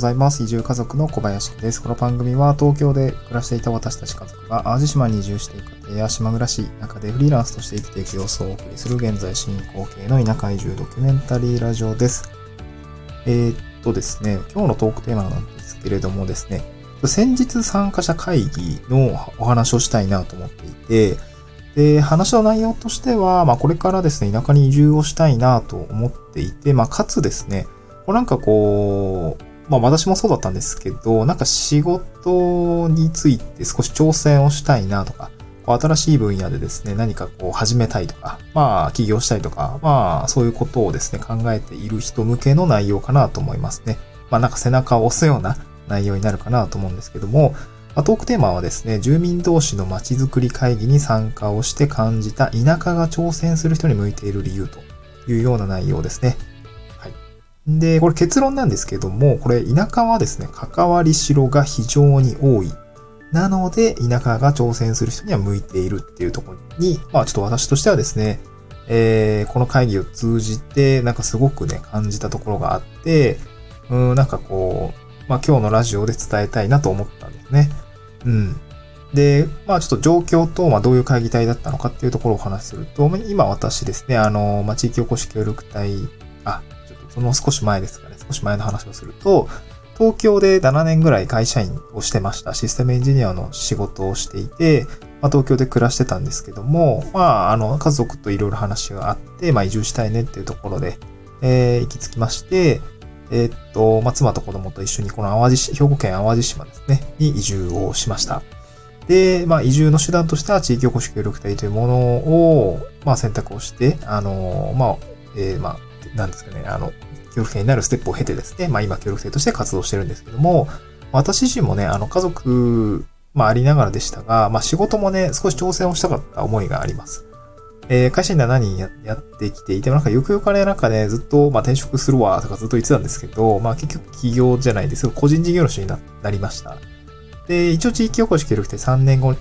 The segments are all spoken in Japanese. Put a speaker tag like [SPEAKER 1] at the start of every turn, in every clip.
[SPEAKER 1] ございます。移住家族の小林です。この番組は東京で暮らしていた私たち家族が淡路島に移住していく家庭や島暮らし、中でフリーランスとして生きていく様子をお送りする現在進行形の田舎移住ドキュメンタリーラジオです。えー、っとですね、今日のトークテーマなんですけれどもですね、先日参加者会議のお話をしたいなと思っていて、で、話の内容としては、まあこれからですね、田舎に移住をしたいなと思っていて、まあかつですね、こうなんかこう、まあ私もそうだったんですけど、なんか仕事について少し挑戦をしたいなとか、こう新しい分野でですね、何かこう始めたいとか、まあ起業したいとか、まあそういうことをですね、考えている人向けの内容かなと思いますね。まあなんか背中を押すような内容になるかなと思うんですけども、まあ、トークテーマはですね、住民同士の街づくり会議に参加をして感じた田舎が挑戦する人に向いている理由というような内容ですね。で、これ結論なんですけども、これ田舎はですね、関わりしろが非常に多い。なので、田舎が挑戦する人には向いているっていうところに、まあちょっと私としてはですね、えー、この会議を通じて、なんかすごくね、感じたところがあって、うん、なんかこう、まあ今日のラジオで伝えたいなと思ったんですね。うん。で、まあちょっと状況と、まあどういう会議体だったのかっていうところをお話しすると、今私ですね、あの、まあ地域おこし協力隊、あ、その少し前ですかね、少し前の話をすると、東京で7年ぐらい会社員をしてました。システムエンジニアの仕事をしていて、まあ、東京で暮らしてたんですけども、まあ、あの、家族といろいろ話があって、まあ、移住したいねっていうところで、えー、行き着きまして、えー、っと、まあ、妻と子供と一緒にこの淡路、兵庫県淡路島ですね、に移住をしました。で、まあ、移住の手段としては地域おこし協力隊というものを、まあ、選択をして、あの、まあ、えー、まあ、なんですかね、あの、協力隊になるステップを経てですね、まあ今協力隊として活動してるんですけども、私自身もね、あの家族、まあありながらでしたが、まあ仕事もね、少し挑戦をしたかった思いがあります。えー、会社員では何やってきていて、なんかよくよくあれなんかね、ずっと、まあ転職するわとかずっと言ってたんですけど、まあ結局企業じゃないですけど、個人事業主にななりました。で、一応地域おこし協力隊3年後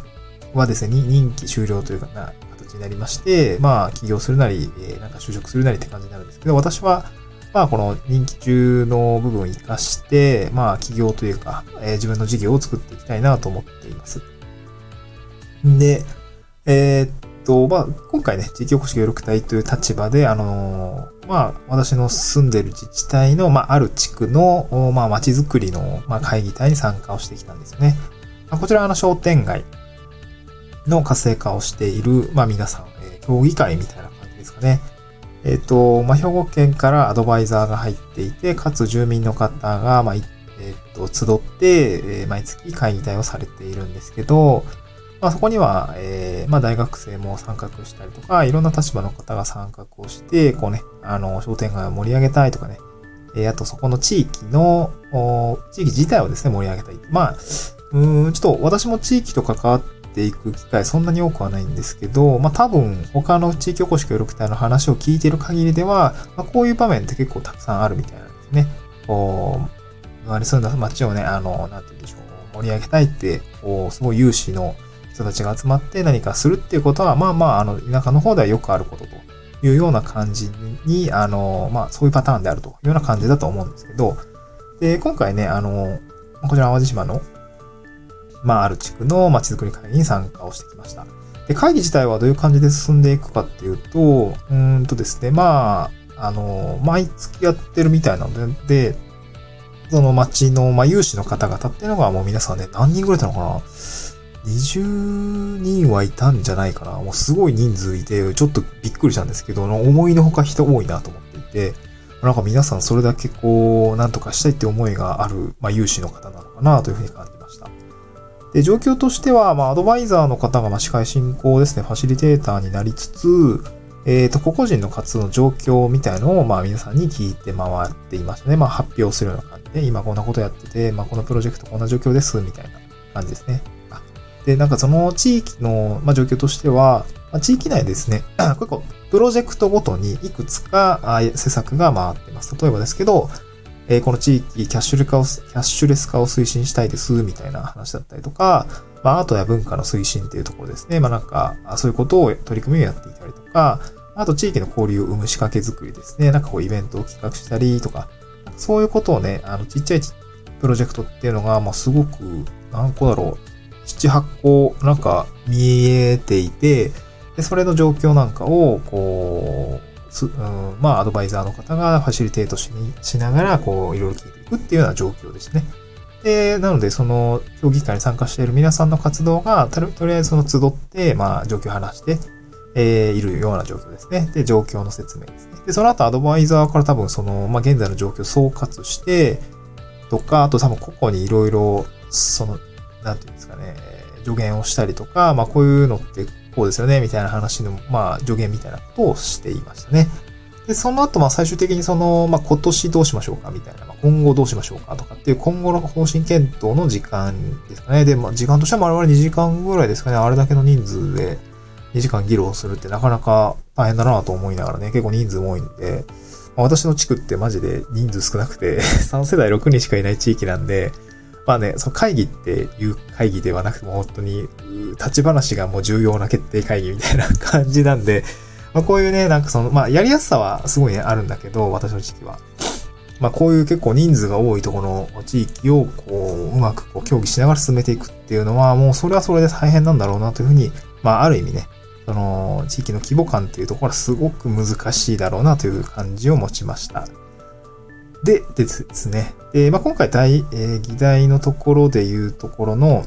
[SPEAKER 1] はですね、任期終了というかな、になりまして、まあ起業するなり、え、なんか就職するなりって感じになるんですけど、私は、まあ、この人気中の部分を活かして、まあ、企業というか、え、自分の事業を作っていきたいなと思っています。で、えー、っと、まあ、今回ね、地域おこし協力隊という立場で、あのー、まあ、私の住んでる自治体の、まあ、ある地区の、まあ、街づくりの、まあ、会議体に参加をしてきたんですよね。こちら、あの、商店街の活性化をしている、まあ、皆さん、えー、協議会みたいな感じですかね。えっ、ー、と、まあ、兵庫県からアドバイザーが入っていて、かつ住民の方が、まあ、えっ、ー、と、集って、えー、毎月会議体をされているんですけど、まあ、そこには、えー、まあ、大学生も参画したりとか、いろんな立場の方が参画をして、こうね、あの、商店街を盛り上げたいとかね、えー、あとそこの地域の、地域自体をですね、盛り上げたい。まあ、うん、ちょっと私も地域と関わってていく機会そんなに多くはないんですけど、まあ多分他の地域おこし協力隊の話を聞いている限りでは、まあ、こういう場面って結構たくさんあるみたいなんですね。こう、周り住んだ街をね、あの、なんて言うんでしょう、盛り上げたいって、こう、すごい有志の人たちが集まって何かするっていうことは、まあまあ、あの、田舎の方ではよくあることというような感じに、あの、まあそういうパターンであるというような感じだと思うんですけど、で、今回ね、あの、こちら淡路島のまあ、ある地区の街づくり会議に参加をしてきました。で、会議自体はどういう感じで進んでいくかっていうと、うんとですね、まあ、あの、毎月やってるみたいなので、でその街の、まあ、有志の方々っていうのがもう皆さんね、何人ぐらいいたのかな ?20 人はいたんじゃないかな？もうすごい人数いて、ちょっとびっくりしたんですけど、思いのほか人多いなと思っていて、なんか皆さんそれだけこう、なんとかしたいって思いがある、まあ、有志の方なのかなというふうに感じ。で、状況としては、まあ、アドバイザーの方が、まあ、司会進行ですね、ファシリテーターになりつつ、えっ、ー、と、個々人の活動の状況みたいのを、まあ、皆さんに聞いて回っていましたね。まあ、発表するような感じで、今こんなことやってて、まあ、このプロジェクトこんな状況です、みたいな感じですね。で、なんかその地域の、まあ、状況としては、まあ、地域内ですね、結構、プロジェクトごとにいくつか施策が回ってます。例えばですけど、えー、この地域キャッシュレス化を、キャッシュレス化を推進したいです、みたいな話だったりとか、まあ、アートや文化の推進っていうところですね。まあ、なんか、そういうことを取り組みをやっていたりとか、あと地域の交流を生む仕掛け作りですね。なんかこうイベントを企画したりとか、そういうことをね、あの、ちっちゃいプロジェクトっていうのが、まあ、すごく、何個だろう、7、8個、なんか見えていて、で、それの状況なんかを、こう、うん、まあ、アドバイザーの方がファシリテートしにしながら、こう、いろいろ聞いていくっていうような状況ですね。で、なので、その、協議会に参加している皆さんの活動が、とりあえずその集って、まあ、状況を話して、えー、いるような状況ですね。で、状況の説明ですね。で、その後アドバイザーから多分その、まあ、現在の状況を総括して、とか、あと多分個々にいろいろ、その、なんていうんですかね、助言をしたりとか、まあ、こういうのってこうですよね、みたいな話の、まあ、助言みたいなことをしていましたね。で、その後、まあ、最終的にその、まあ、今年どうしましょうか、みたいな、まあ、今後どうしましょうか、とかっていう今後の方針検討の時間ですかね。で、まあ、時間としては我々2時間ぐらいですかね、あれだけの人数で2時間議論するってなかなか大変だなと思いながらね、結構人数多いんで、まあ、私の地区ってマジで人数少なくて 3世代6人しかいない地域なんで、まあね、その会議っていう会議ではなくても本当に立ち話がもう重要な決定会議みたいな感じなんで、まあこういうね、なんかその、まあやりやすさはすごいね、あるんだけど、私の地域は。まあこういう結構人数が多いところの地域をこう、うまくこう協議しながら進めていくっていうのは、もうそれはそれで大変なんだろうなというふうに、まあある意味ね、その地域の規模感っていうところはすごく難しいだろうなという感じを持ちました。で、ですね。で、まあ、今回大、えー、議題のところで言うところの、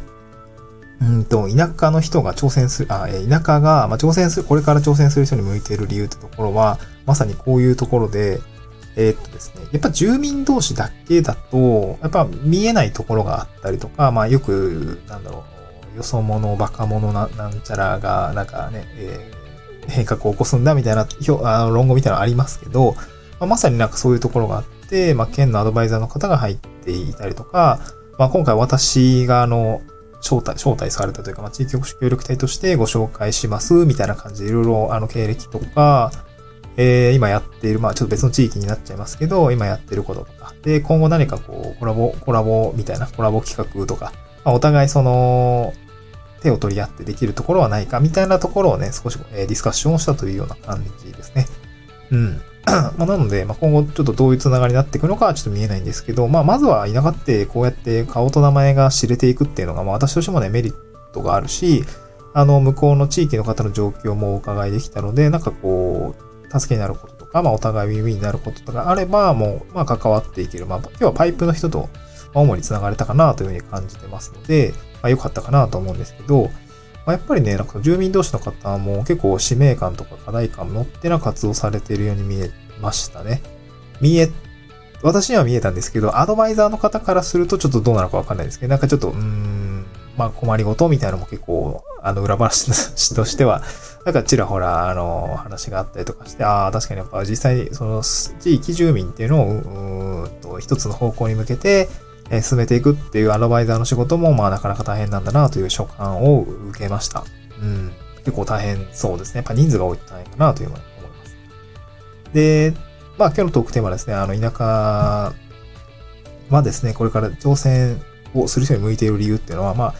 [SPEAKER 1] うんと、田舎の人が挑戦する、あ、え田舎が、まあ、挑戦する、これから挑戦する人に向いている理由ってところは、まさにこういうところで、えー、っとですね、やっぱ住民同士だけだと、やっぱ見えないところがあったりとか、まあよく、なんだろう、よそ者、バカ者な、なんちゃらが、なんかね、えー、変革を起こすんだみたいな、あの論語みたいなのありますけど、まあ、まさになんかそういうところがあって、まあ県のアドバイザーの方が入っていたりとか、まあ今回私があの、招待、招待されたというか、まあ、地域保守協力隊としてご紹介します、みたいな感じでいろいろ、あの、経歴とか、えー、今やっている、まあ、ちょっと別の地域になっちゃいますけど、今やってることとか、で、今後何かこう、コラボ、コラボみたいな、コラボ企画とか、まあ、お互いその、手を取り合ってできるところはないか、みたいなところをね、少し、えー、ディスカッションをしたというような感じですね。うん。ま、なので、まあ、今後ちょっとどういうつながりになっていくのかはちょっと見えないんですけど、まあ、まずは田舎ってこうやって顔と名前が知れていくっていうのが、まあ、私としてもね、メリットがあるし、あの、向こうの地域の方の状況もお伺いできたので、なんかこう、助けになることとか、まあ、お互いウィンウィンになることとかあれば、もう、まあ、関わっていける。まあ、今日はパイプの人と、主に繋がれたかなというふうに感じてますので、まあ、良かったかなと思うんですけど、まあ、やっぱりね、なんか住民同士の方も結構使命感とか課題感を持ってな活動されているように見えましたね。見え、私には見えたんですけど、アドバイザーの方からするとちょっとどうなのかわかんないですけど、なんかちょっと、うーん、まあ困りごとみたいなのも結構、あの裏話としては、なんかちらほら、あの、話があったりとかして、ああ、確かにやっぱ実際に、その地域住民っていうのを、うーんと、一つの方向に向けて、え進めていくっていうアドバイザーの仕事も、まあなかなか大変なんだなという所感を受けました。うん。結構大変そうですね。やっぱ人数が多いと大変かなというふうに思います。で、まあ今日のトークテーマですね、あの田舎はですね、これから挑戦をする人に向いている理由っていうのは、ま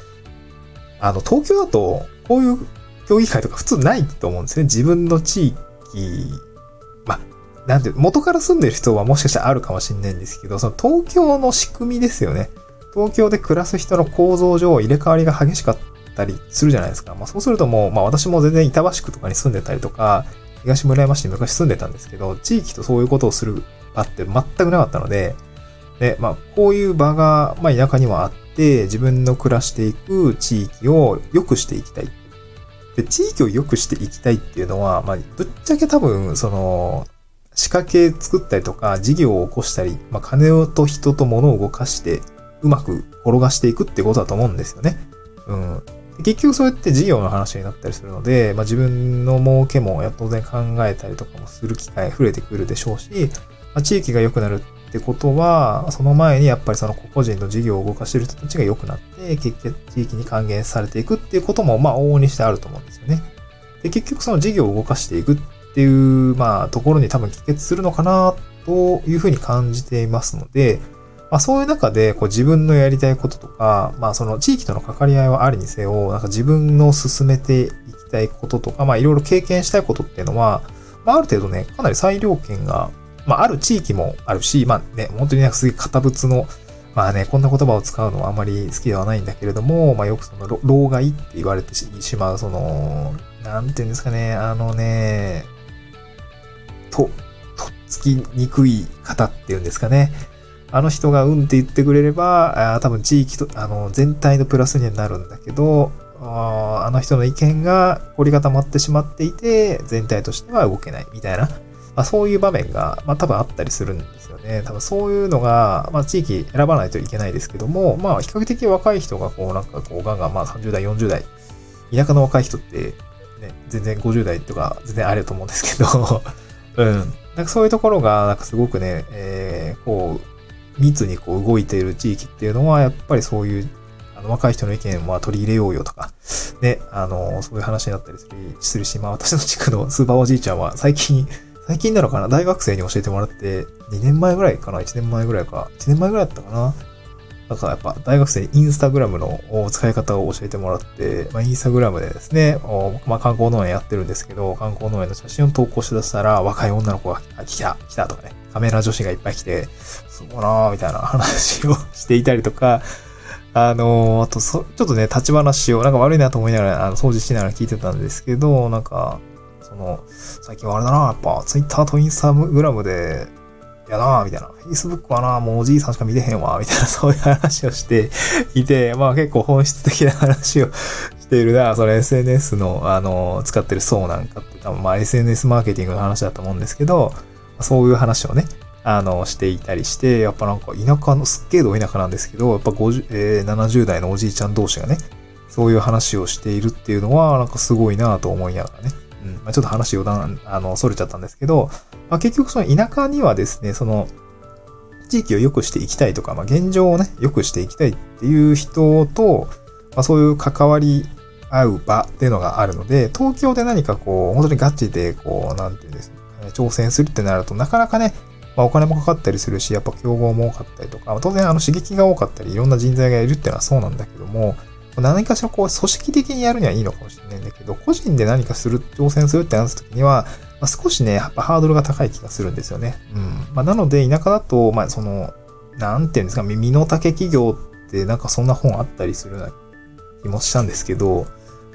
[SPEAKER 1] あ、あの東京だとこういう競技会とか普通ないと思うんですね。自分の地域なんて、元から住んでる人はもしかしたらあるかもしれないんですけど、その東京の仕組みですよね。東京で暮らす人の構造上入れ替わりが激しかったりするじゃないですか。まあそうするともう、まあ私も全然板橋区とかに住んでたりとか、東村山市に昔住んでたんですけど、地域とそういうことをする場って全くなかったので、で、まあこういう場が、まあ田舎にはあって、自分の暮らしていく地域を良くしていきたい。で、地域を良くしていきたいっていうのは、まあぶっちゃけ多分、その、仕掛け作ったりとか、事業を起こしたり、まあ、金と人と物を動かして、うまく転がしていくってことだと思うんですよね。うん。結局そうやって事業の話になったりするので、まあ、自分の儲けも当然考えたりとかもする機会増えてくるでしょうし、まあ、地域が良くなるってことは、その前にやっぱりその個々人の事業を動かしてる人たちが良くなって、結局地域に還元されていくっていうことも、まあ往々にしてあると思うんですよね。で、結局その事業を動かしていくっっていう、まあ、ところに多分帰結するのかな、というふうに感じていますので、まあ、そういう中で、こう自分のやりたいこととか、まあ、その地域との関わり合いはありにせよ、なんか自分の進めていきたいこととか、まあ、いろいろ経験したいことっていうのは、まあ、ある程度ね、かなり裁量権が、まあ、ある地域もあるし、まあね、本当になんかすげえ堅物の、まあね、こんな言葉を使うのはあまり好きではないんだけれども、まあよくその、老害って言われてしまう、その、なんていうんですかね、あのね、と、とっつきにくい方っていうんですかね。あの人がうんって言ってくれれば、あ多分地域と、あの、全体のプラスにはなるんだけど、あの人の意見が凝り固まってしまっていて、全体としては動けないみたいな、まあ、そういう場面が、まあ、多分あったりするんですよね。多分そういうのが、まあ、地域選ばないといけないですけども、まあ、比較的若い人がこう、なんかこう、ガンガン、まあ、30代、40代、田舎の若い人って、ね、全然50代とか全然あると思うんですけどうん。なんかそういうところが、なんかすごくね、えー、こう、密にこう動いている地域っていうのは、やっぱりそういうあの、若い人の意見は取り入れようよとか、ね、あの、そういう話になったりするし、まあ私の地区のスーパーおじいちゃんは最近、最近なのかな？大学生に教えてもらって、2年前ぐらいかな ?1 年前ぐらいか？1年前ぐらいだったかな？だからやっぱ大学生インスタグラムの使い方を教えてもらって、まあ、インスタグラムでですね、まあ、観光農園やってるんですけど、観光農園の写真を投稿しだしたら、若い女の子が来た、来たとかね、カメラ女子がいっぱい来て、すごいなぁ、みたいな話をしていたりとか、あのー、あとそ、ちょっとね、立ち話を、なんか悪いなと思いながら、あの、掃除しながら聞いてたんですけど、なんか、その、最近はあれだな、やっぱ、ツイッターとインスタグラムで、やなみたいな。Facebook はなもうおじいさんしか見てへんわ、みたいな、そういう話をしていて、まあ結構本質的な話をしているな、それ SNS の、あの、使ってる層なんかって、多分まあ SNS マーケティングの話だと思うんですけど、そういう話をね、あの、していたりして、やっぱなんか田舎の、すっげえど田舎なんですけど、やっぱ50、えー、70代のおじいちゃん同士がね、そういう話をしているっていうのは、なんかすごいなと思いながらね。まあ、ちょっと話余談、あの、逸れちゃったんですけど、まあ、結局その田舎にはですね、その、地域を良くしていきたいとか、まあ、現状をね、良くしていきたいっていう人と、まあ、そういう関わり合う場っていうのがあるので、東京で何かこう、本当にガチで、こう、なんていうんですかね、挑戦するってなると、なかなかね、まあ、お金もかかったりするし、やっぱ競合も多かったりとか、当然あの刺激が多かったり、いろんな人材がいるっていうのはそうなんだけども、何かしらこう組織的にやるにはいいのかもしれないんだけど、個人で何かする、挑戦するってなった時には、まあ、少しね、やっぱハードルが高い気がするんですよね。うん。まあ、なので、田舎だと、まあ、その、なんていうんですか、耳の丈企業ってなんかそんな本あったりするな気もしたんですけど、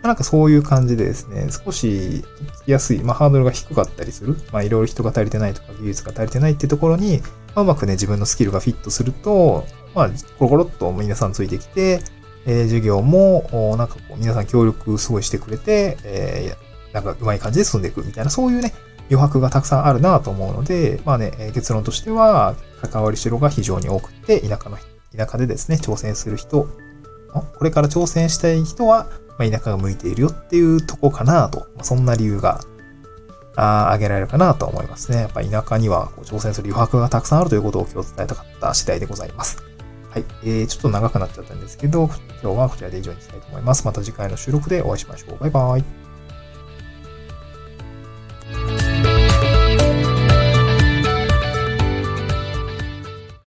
[SPEAKER 1] なんかそういう感じでですね、少しつきやすい、まあハードルが低かったりする、まあいろいろ人が足りてないとか技術が足りてないってところに、まあ、うまくね、自分のスキルがフィットすると、まあ、コロコロっと皆さんついてきて、えー、授業も、なんかこう、皆さん協力すごいしてくれて、えー、なんかうまい感じで進んでいくみたいな、そういうね、余白がたくさんあるなと思うので、まあね、結論としては、関わりしろが非常に多くて、田舎の、田舎でですね、挑戦する人、これから挑戦したい人は、まあ、田舎が向いているよっていうとこかなと、まあ、そんな理由があ挙げられるかなと思いますね。やっぱ田舎にはこう挑戦する余白がたくさんあるということを今日伝えたかった次第でございます。はい。えー、ちょっと長くなっちゃったんですけど、今日はこちらで以上にしたいと思います。また次回の収録でお会いしましょう。バイバイ。